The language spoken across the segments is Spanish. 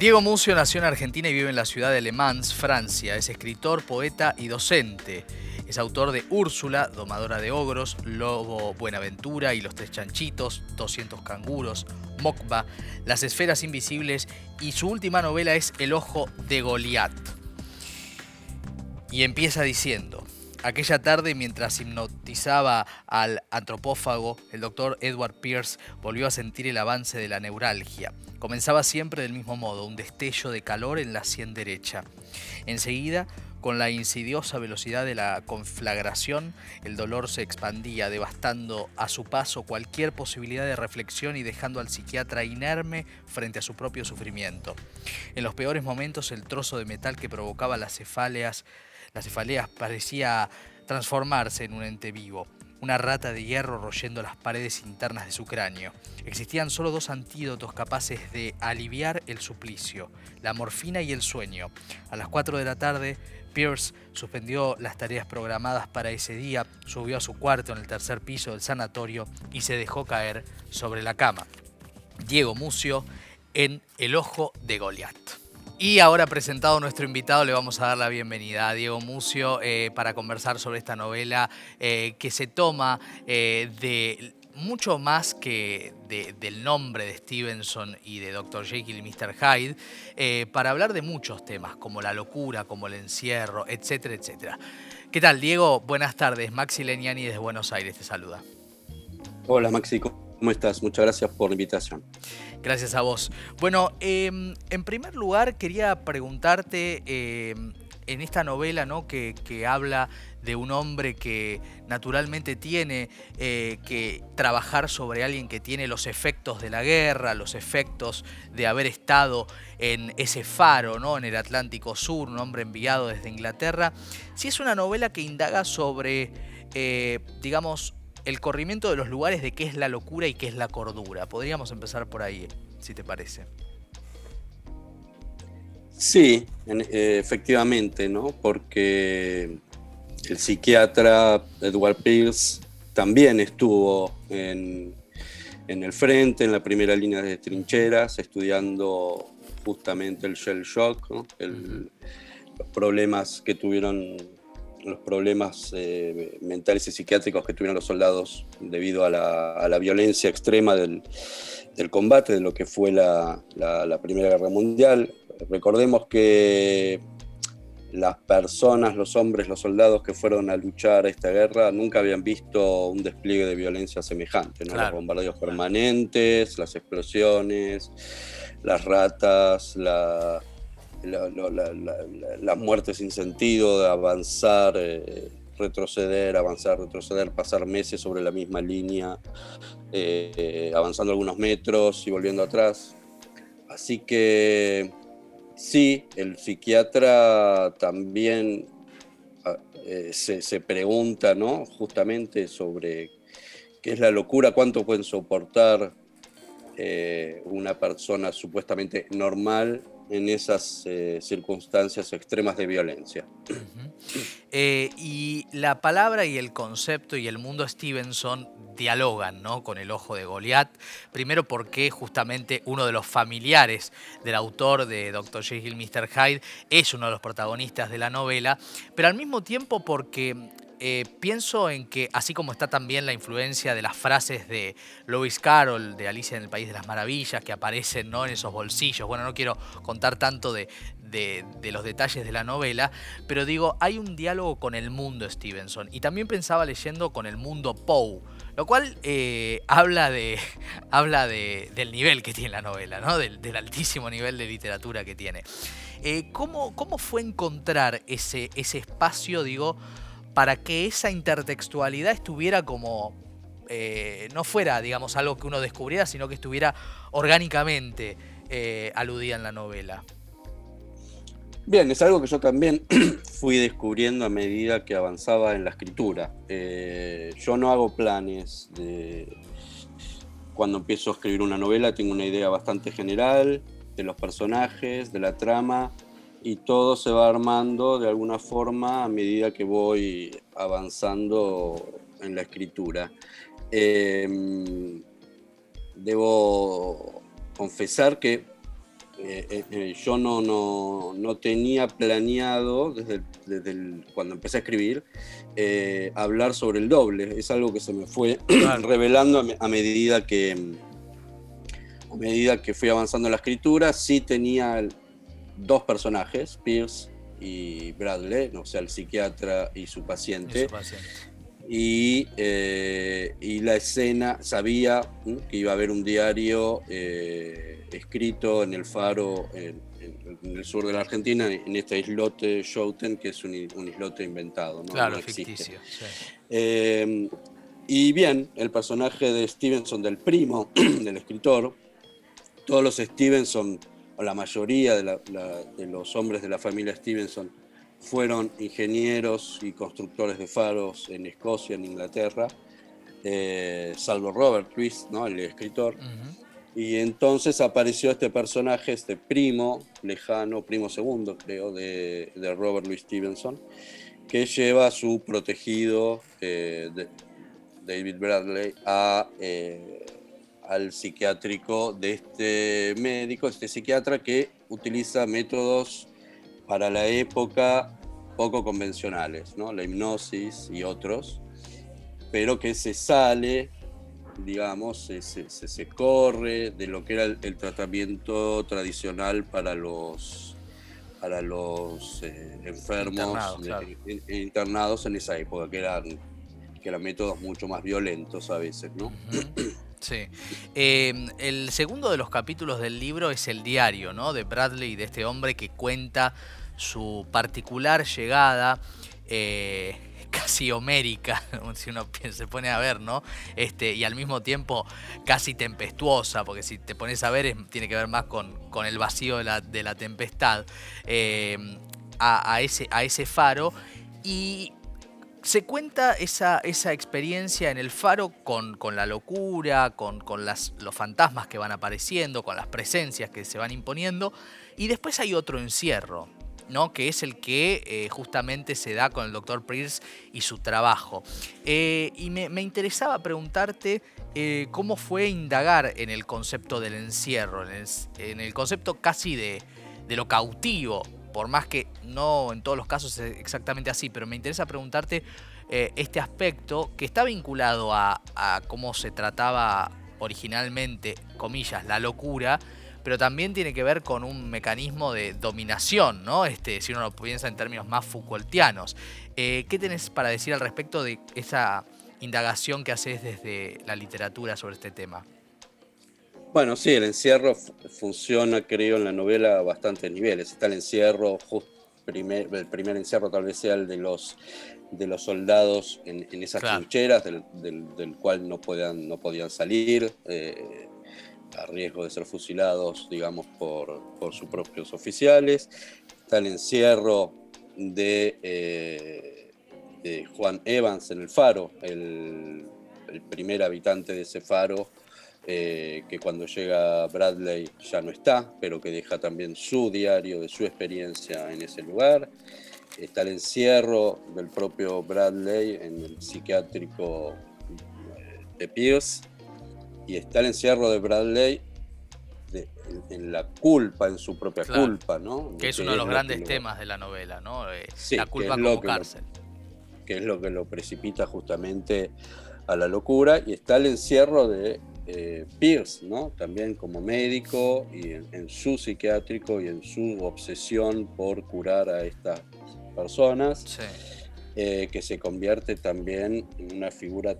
Diego Mucio nació en Argentina y vive en la ciudad de Le Mans, Francia. Es escritor, poeta y docente. Es autor de Úrsula, Domadora de Ogros, Lobo Buenaventura y los Tres Chanchitos, 200 Canguros, Mokba, Las Esferas Invisibles y su última novela es El Ojo de Goliat. Y empieza diciendo, Aquella tarde, mientras hipnotizaba al antropófago, el doctor Edward Pierce volvió a sentir el avance de la neuralgia. Comenzaba siempre del mismo modo, un destello de calor en la sien derecha. Enseguida, con la insidiosa velocidad de la conflagración, el dolor se expandía, devastando a su paso cualquier posibilidad de reflexión y dejando al psiquiatra inerme frente a su propio sufrimiento. En los peores momentos, el trozo de metal que provocaba las cefaleas la cefalea parecía transformarse en un ente vivo, una rata de hierro royendo las paredes internas de su cráneo. Existían solo dos antídotos capaces de aliviar el suplicio, la morfina y el sueño. A las 4 de la tarde, Pierce suspendió las tareas programadas para ese día, subió a su cuarto en el tercer piso del sanatorio y se dejó caer sobre la cama. Diego Mucio en El Ojo de Goliat. Y ahora presentado nuestro invitado, le vamos a dar la bienvenida a Diego Mucio eh, para conversar sobre esta novela eh, que se toma eh, de mucho más que del nombre de Stevenson y de Dr. Jekyll y Mr. Hyde, para hablar de muchos temas, como la locura, como el encierro, etcétera, etcétera. ¿Qué tal, Diego? Buenas tardes. Maxi Leniani desde Buenos Aires te saluda. Hola, Maxi. ¿Cómo estás? Muchas gracias por la invitación. Gracias a vos. Bueno, em, en primer lugar quería preguntarte em, en esta novela ¿no? que, habla de un hombre que naturalmente tiene eh, que trabajar sobre alguien que tiene los efectos de la guerra, los efectos de haber estado en ese faro, ¿no? en el Atlántico Sur, un hombre enviado desde Inglaterra. Si es una novela que indaga sobre, eh, digamos, el corrimiento de los lugares de qué es la locura y qué es la cordura. Podríamos empezar por ahí, si te parece. Sí, eh, efectivamente, ¿no? Porque el psiquiatra Edward Pierce también estuvo en, el frente, en la primera línea de trincheras, estudiando justamente el shell shock, los problemas que tuvieron los problemas eh, mentales y psiquiátricos que tuvieron los soldados debido a la, violencia extrema del, combate, de lo que fue la, Primera Guerra Mundial. Recordemos que las personas, los hombres, los soldados que fueron a luchar a esta guerra nunca habían visto un despliegue de violencia semejante, los bombardeos permanentes, las explosiones, las ratas, la, la, muerte sin sentido, de avanzar, eh, retroceder, avanzar, retroceder, pasar meses sobre la misma línea, eh, avanzando algunos metros y volviendo atrás. Así que sí, el psiquiatra también ah, eh, se, pregunta, ¿no? Justamente sobre qué es la locura, cuánto pueden soportar una persona supuestamente normal en esas eh, circunstancias extremas de violencia. Eh, y la palabra y el concepto y el mundo Stevenson dialogan ¿no? con el ojo de Goliat. Primero porque justamente uno de los familiares del autor de Dr. Jekyll Mr. Hyde es uno de los protagonistas de la novela, pero al mismo tiempo porque eh, pienso en que, así como está también la influencia de las frases de Lewis Carroll, de Alicia en el País de las Maravillas, que aparecen ¿no? en esos bolsillos. Bueno, no quiero contar tanto de, los detalles de la novela, pero digo, hay un diálogo con el mundo Stevenson. Y también pensaba leyendo con el mundo Poe. Lo cual eh, habla, de, habla del nivel que tiene la novela, ¿no? del, altísimo nivel de literatura que tiene. Eh, ¿cómo, ¿Cómo fue encontrar ese, ese espacio, digo, para que esa intertextualidad estuviera como, eh, no fuera, digamos, algo que uno descubriera, sino que estuviera orgánicamente eh, aludida en la novela. Bien, es algo que yo también fui descubriendo a medida que avanzaba en la escritura. Eh, yo no hago planes de... Cuando empiezo a escribir una novela tengo una idea bastante general de los personajes, de la trama, y todo se va armando de alguna forma a medida que voy avanzando en la escritura. Em, debo confesar que eh, eh, yo no, no, tenía planeado, desde, cuando empecé a escribir, hablar sobre el doble. Es algo que se me fue revelando a, medida que, a medida que fui avanzando en la escritura. Sí tenía dos personajes, Pierce y Bradley, o sea, el psiquiatra y su paciente. Y, y, la escena, sabía que iba a haber un diario escrito en el faro en, el sur de la Argentina, en este islote Schouten, que es un, islote inventado. ¿no? Claro, ficticio. Eh, y bien, el personaje de Stevenson, del primo del escritor, todos los Stevenson, o la mayoría de, los hombres de la familia Stevenson, fueron ingenieros y constructores de faros en Escocia, en Inglaterra, eh, salvo Robert Twist, ¿no? el escritor. Y entonces apareció este personaje, este primo lejano, primo segundo creo, de, Robert Louis Stevenson, que lleva a su protegido eh, David Bradley a, eh, al psiquiátrico de este médico, este psiquiatra que utiliza métodos para la época poco convencionales, ¿no? la hipnosis y otros, pero que se sale digamos, se, se, corre de lo que era el, tratamiento tradicional para los, para los eh, enfermos internados, en esa época, que eran, que eran métodos mucho más violentos a veces, ¿no? Sí. Em, el segundo de los capítulos del libro es el diario, ¿no? De Bradley de este hombre que cuenta su particular llegada. Eh, casi homérica, si uno se pone a ver, ¿no? Este, y al mismo tiempo casi tempestuosa, porque si te pones a ver tiene que ver más con, con el vacío de la, de la tempestad, em, a, ese, a ese faro. Y se cuenta esa, esa, experiencia en el faro con, con la locura, con, con las, los fantasmas que van apareciendo, con las presencias que se van imponiendo. Y después hay otro encierro, ¿no? que es el que eh, justamente se da con el doctor Pierce y su trabajo. Eh, y me, interesaba preguntarte eh, cómo fue indagar en el concepto del encierro, en el, concepto casi de, lo cautivo, por más que no en todos los casos es exactamente así, pero me interesa preguntarte este aspecto que está vinculado a, a cómo se trataba originalmente, comillas, la locura, pero también tiene que ver con un mecanismo de dominación, ¿no? Este, si uno lo piensa en términos más Foucaultianos. Eh, ¿Qué tenés para decir al respecto de esa indagación que haces desde la literatura sobre este tema? Bueno, sí, el encierro funciona, creo, en la novela a bastantes niveles. Está el encierro, el primer encierro tal vez sea el de los, de los soldados en, esas trincheras, del, cual no, podían, no podían salir. Eh, a riesgo de ser fusilados, digamos, por, sus propios oficiales. Está el encierro de, eh, de Juan Evans en el faro, el, primer habitante de ese faro, eh, que cuando llega Bradley ya no está, pero que deja también su diario de su experiencia en ese lugar. Está el encierro del propio Bradley en el psiquiátrico eh, de Pierce y está el encierro de Bradley en, la culpa, en su propia culpa, ¿no? Que es uno de los grandes temas de la novela, ¿no? Eh, la culpa como cárcel. que es lo que lo precipita justamente a la locura. Y está el encierro de eh, Pierce, ¿no? También como médico y en, su psiquiátrico y en su obsesión por curar a estas personas, eh, que se convierte también en una figura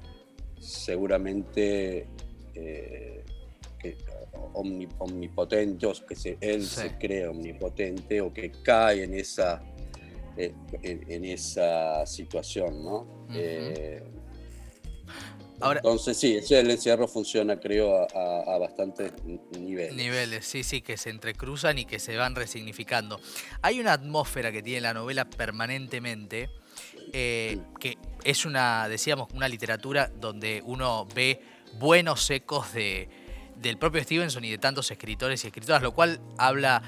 seguramente eh, que, omnipotente, o que él se cree omnipotente o que cae en esa, en, esa situación, ¿no? Eh, entonces sí, el encierro funciona creo a, bastantes niveles. Niveles, sí, sí, que se entrecruzan y que se van resignificando. Hay una atmósfera que tiene la novela permanentemente, que es una, decíamos, una literatura donde uno ve buenos ecos de, del propio Stevenson y de tantos escritores y escritoras, lo cual habla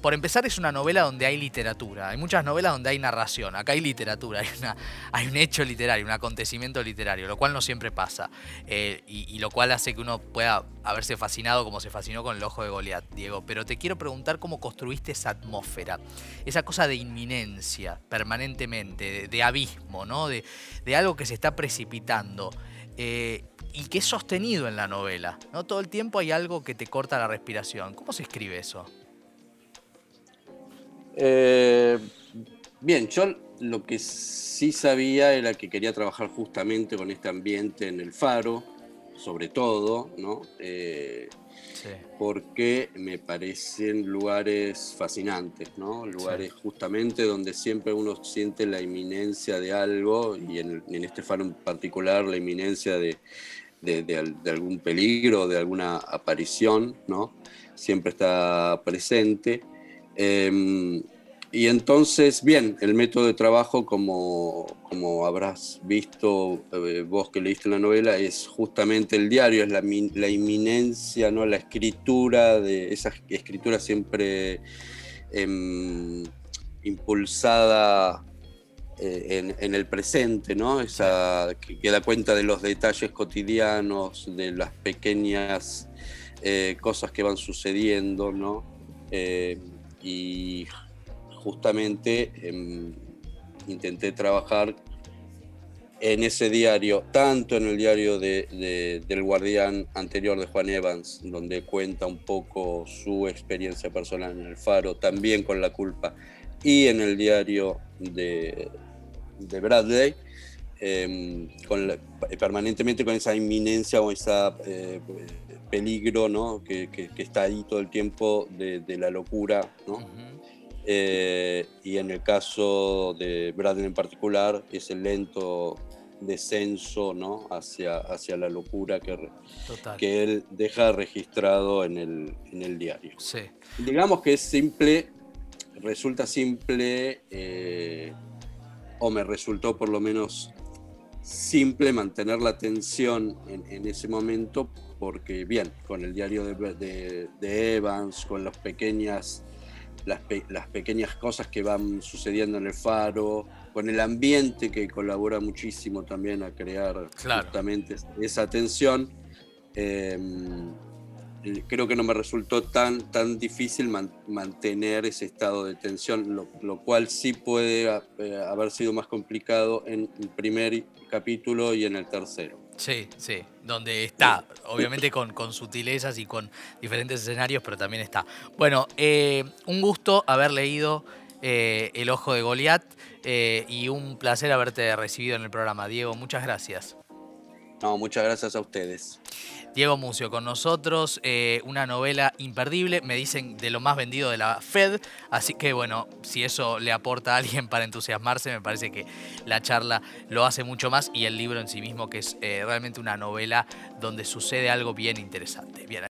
por empezar, es una novela donde hay literatura. Hay muchas novelas donde hay narración. Acá hay literatura, hay, un hecho literario, un acontecimiento literario, lo cual no siempre pasa. Eh, y, lo cual hace que uno pueda haberse fascinado como se fascinó con el ojo de Goliat, Diego. Pero te quiero preguntar cómo construiste esa atmósfera, esa cosa de inminencia permanentemente, de, abismo. De, algo que se está precipitando. Eh, y que es sostenido en la novela. ¿no? Todo el tiempo hay algo que te corta la respiración. ¿Cómo se escribe eso? Eh, bien, yo lo que sí sabía era que quería trabajar justamente con este ambiente en el faro, sobre todo, ¿no? Eh, porque me parecen lugares fascinantes, ¿no? Lugares justamente donde siempre uno siente la inminencia de algo, y en, este faro en particular la inminencia de, de, algún peligro, de alguna aparición, ¿no? Siempre está presente. Em, y entonces, bien, el método de trabajo, como, como habrás visto eh, vos que leíste la novela, es justamente el diario, es la, la, inminencia, ¿no? la escritura, de esa escritura siempre em, impulsada eh, en, el presente, ¿no? Esa, que, da cuenta de los detalles cotidianos, de las pequeñas eh, cosas que van sucediendo, ¿no? Y justamente em, intenté trabajar en ese diario, tanto en el diario del guardián anterior de Juan Evans, donde cuenta un poco su experiencia personal en el faro, también con la culpa, y en el diario de, Bradley, em, permanentemente con esa inminencia o ese eh, peligro ¿no? que, está ahí todo el tiempo de, la locura. ¿no? Eh, y en el caso de Bradley en particular, ese lento descenso ¿no? hacia, hacia la locura que, que él deja registrado en el, en el diario. Digamos que es simple, resulta simple, eh, o me resultó por lo menos simple mantener la atención en, en ese momento, porque bien, con el diario de, de, de Evans, con las pequeñas las, pequeñas cosas que van sucediendo en el faro, con el ambiente que colabora muchísimo también a crear justamente esa tensión. Em, creo que no me resultó tan, tan difícil mantener ese estado de tensión, lo, cual sí puede eh, haber sido más complicado en el primer capítulo y en el tercero. Sí, sí, donde está, obviamente con, con sutilezas y con diferentes escenarios, pero también está. Bueno, eh, un gusto haber leído eh, El Ojo de Goliat eh, y un placer haberte recibido en el programa. Diego, muchas gracias. No, muchas gracias a ustedes. Diego Mucio con nosotros, eh, una novela imperdible, me dicen de lo más vendido de la Fed, así que bueno, si eso le aporta a alguien para entusiasmarse, me parece que la charla lo hace mucho más y el libro en sí mismo que es eh, realmente una novela donde sucede algo bien interesante. Bien,